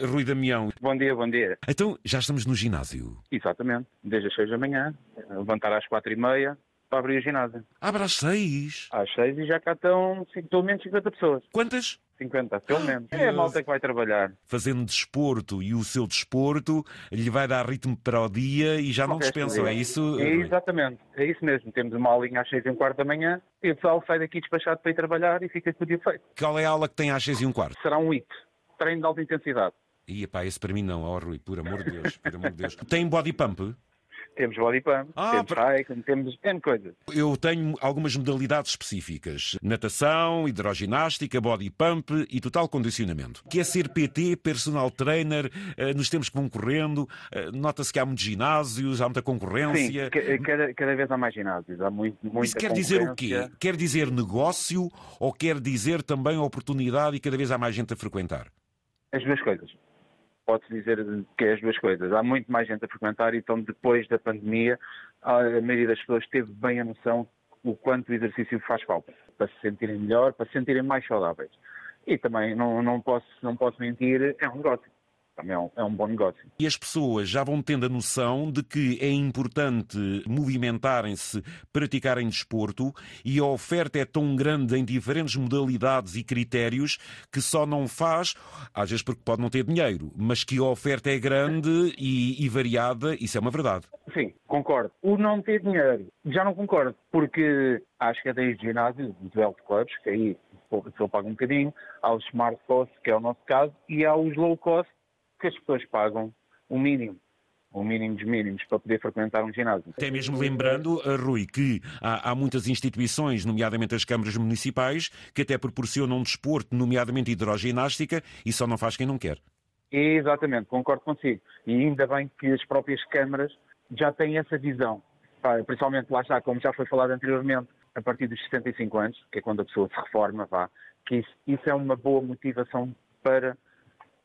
Rui Damião. Bom dia, bom dia. Então, já estamos no ginásio. Exatamente, desde as 6 da manhã, levantar às 4 e meia para abrir o ginásio. Abre às seis. Às 6 e já cá estão pelo menos 50 pessoas. Quantas? 50, pelo menos. É a malta que vai trabalhar. Fazendo desporto e o seu desporto lhe vai dar ritmo para o dia e já não dispensam, é isso? É exatamente, é isso mesmo. Temos uma aulinha às 6 e um quarto da manhã e o pessoal sai daqui despachado para ir trabalhar e fica com o dia feito. Qual é a aula que tem às seis e um quarto? Será um HIT, treino de alta intensidade. Ia pá, esse para mim não, ó Rui, por amor de Deus, por amor de Deus. Tem body pump? Temos body pump, Ah, temos para- hiking, temos N coisas. Eu tenho algumas modalidades específicas: natação, hidroginástica, body pump e total condicionamento. Que é ser PT, personal trainer, eh, nos tempos que vão correndo, eh, nota-se que há muitos ginásios, há muita Sim, concorrência. ca- cada, cada vez há mais ginásios, há muito, muita Isso quer dizer o quê? Quer dizer negócio ou quer dizer também oportunidade e cada vez há mais gente a frequentar? As duas coisas. Pode-se dizer que é as duas coisas. Há muito mais gente a frequentar, então depois da pandemia, a maioria das pessoas teve bem a noção o quanto o exercício faz falta, para se sentirem melhor, para se sentirem mais saudáveis. E também, não, não, posso, não posso mentir, é um negócio. Também é um, é um bom negócio. E as pessoas já vão tendo a noção de que é importante movimentarem-se, praticarem desporto e a oferta é tão grande em diferentes modalidades e critérios que só não faz, às vezes porque pode não ter dinheiro, mas que a oferta é grande e, e variada, isso é uma verdade. Sim, concordo. O não ter dinheiro, já não concordo, porque às cadeias de ginásio, dos health clubs, que aí pessoa paga um bocadinho, há os smart cost, que é o nosso caso, e há os low cost, que as pessoas pagam o mínimo, o mínimo dos mínimos, para poder frequentar um ginásio. Até mesmo lembrando, eh, Rui, que há, há muitas instituições, nomeadamente as câmaras municipais, que até proporcionam desporto, nomeadamente hidroginástica, e só não faz quem não quer. Exatamente, concordo consigo. E ainda bem que as próprias câmaras já têm essa visão. Principalmente lá está, como já foi falado anteriormente, a partir dos 65 anos, que é quando a pessoa se reforma, vá, que isso, isso é uma boa motivação para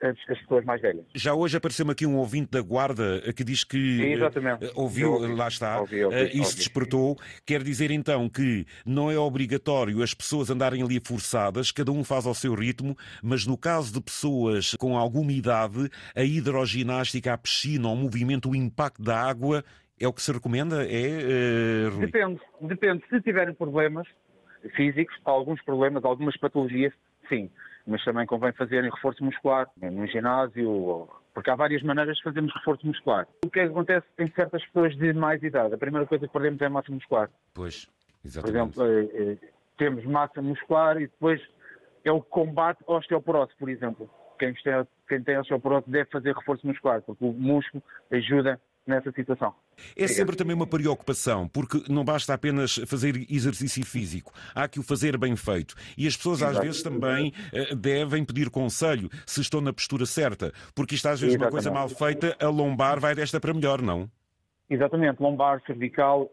as, as pessoas mais velhas. Já hoje apareceu-me aqui um ouvinte da Guarda eh, que diz que eh, Exatamente. eh, ouviu, ouvi. lá está, Ouvi, ouvi, isso despertou. Quer dizer então que não é obrigatório as pessoas andarem ali forçadas, cada um faz ao seu ritmo, mas no caso de pessoas com alguma idade, a hidroginástica, a piscina, o movimento, o impacto da água é o que se recomenda? É, Rui? Depende, depende. Se tiverem problemas físicos, alguns problemas, algumas patologias, sim. Mas também convém fazerem reforço muscular num ginásio, porque há várias maneiras de fazermos reforço muscular. O que é que acontece em certas pessoas de mais idade? A primeira coisa que perdemos é a massa muscular. Pois, Por exatamente. exemplo, eh, eh, temos massa muscular e depois é o combate à osteoporose, por exemplo. Quem tem, quem tem osteoporose deve fazer reforço muscular, porque o músculo ajuda nessa situação. É sempre também uma preocupação, porque não basta apenas fazer exercício físico, há que o fazer bem feito. E as pessoas às Exato. vezes também eh, devem pedir conselho se estão na postura certa, porque isto às vezes uma coisa mal Exatamente. feita, a lombar vai desta para melhor, não? Exatamente, lombar, cervical,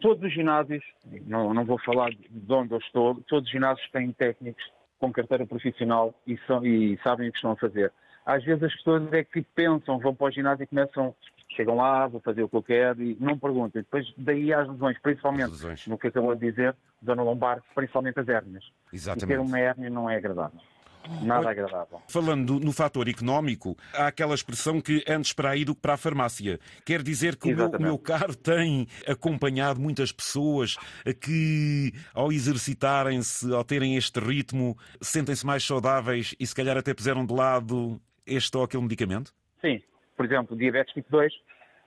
todos os ginásios, não, não vou falar de onde eu estou, todos os ginásios têm técnicos com carteira profissional e, são- e sabem o que estão a fazer. Às vezes as pessoas é que pensam, vão para o ginásio e começam, chegam lá, vou fazer o que eu quero e não perguntam. E depois daí às lesões, principalmente Lesões. no que acabou de dizer, zona lombar, principalmente as hérnias. E ter Exatamente. uma hérnia não é agradável. Nada agradável. Falando no fator económico, há aquela expressão que antes para aí do que para a farmácia. Quer dizer que o meu, o Exatamente. meu caro tem acompanhado muitas pessoas que, ao exercitarem-se, ao terem este ritmo, sentem-se mais saudáveis e se calhar até puseram de lado este ou aquele medicamento? Sim. Por exemplo, diabetes tipo 2,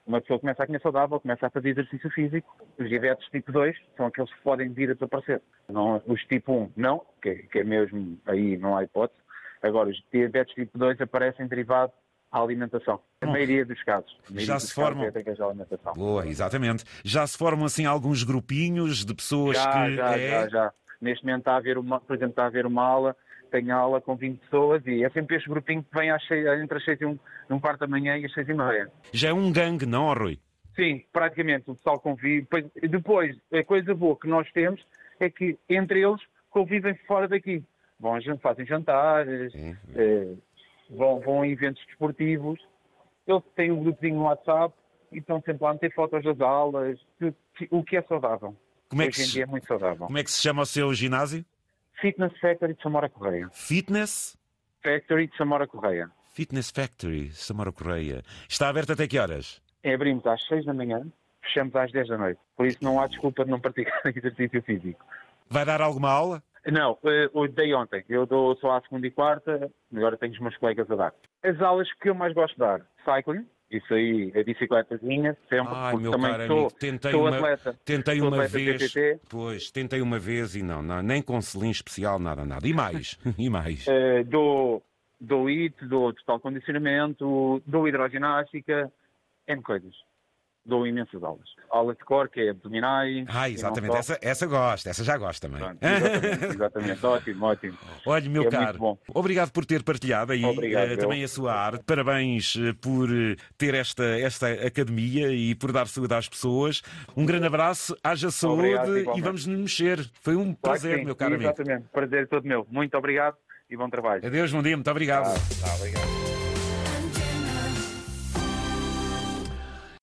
uma pessoa começa a comer saudável, começa a fazer exercício físico. Os diabetes tipo 2 são aqueles que podem vir a desaparecer. Não, os tipo 1 não, que, é- que é mesmo aí não há hipótese. Agora, os diabetes tipo 2 aparecem derivado à alimentação. A maioria dos casos. Maioria Já dos se casos formam. é. Boa, exatamente. Já se formam assim alguns grupinhos de pessoas Já, que. já, é... já, já. Neste momento está a haver uma, por exemplo, está a haver uma aula, tem aula com 20 pessoas e é sempre este grupinho que vem às entre as 6 e um, um quarto da manhã e as 6 e meia. Já é um gangue, não, Rui? Sim, praticamente o pessoal convive. Depois- Depois, a coisa boa que nós temos é que entre eles convivem fora daqui. Vão, fazem jantares, eh, vão, vão a eventos desportivos. Eles têm um grupozinho no WhatsApp e estão sempre lá a meter fotos das aulas, o que é saudável. Como é que Hoje em dia é muito saudável. Como é que se chama o seu ginásio? Fitness Factory de Samora Correia. Fitness? Factory de Samora Correia. Fitness Factory, Samara Correia. Está aberto até que horas? É, abrimos às 6 da manhã, fechamos às 10 da noite. Por isso não há desculpa de não praticar exercício físico. Vai dar alguma aula? Não, eu dei ontem. Eu dou só à segunda e quarta, agora tenho os meus colegas a dar. As aulas que eu mais gosto de dar, cycling, isso aí, a bicicletazinha, sempre, Ai, porque meu também caro sou, amigo, tentei sou uma, atleta. tentei sou uma atleta vez, TTT. pois, tentei uma vez e não, não nem com selim especial, nada, nada. E mais, e mais. Dou, dou IT, dou total condicionamento, dou hidroginástica, N coisas. Dou imensas aulas. Aula de cor, que é abdominais. Ah, e exatamente, essa, essa gosto, essa já gosto também. Pronto, exatamente, exatamente. ótimo, ótimo. Olha, meu É caro, obrigado por ter partilhado aí Obrigado, eu. também a sua arte. Parabéns eh, por eh, ter esta, esta academia e por dar saúde às pessoas. Um grande abraço, haja saúde Obrigado, e vamos nos mexer. Foi um Claro prazer, sim, meu caro amigo. Exatamente, prazer todo meu. Muito obrigado e bom trabalho. Adeus, bom dia, muito obrigado. Tá, obrigado.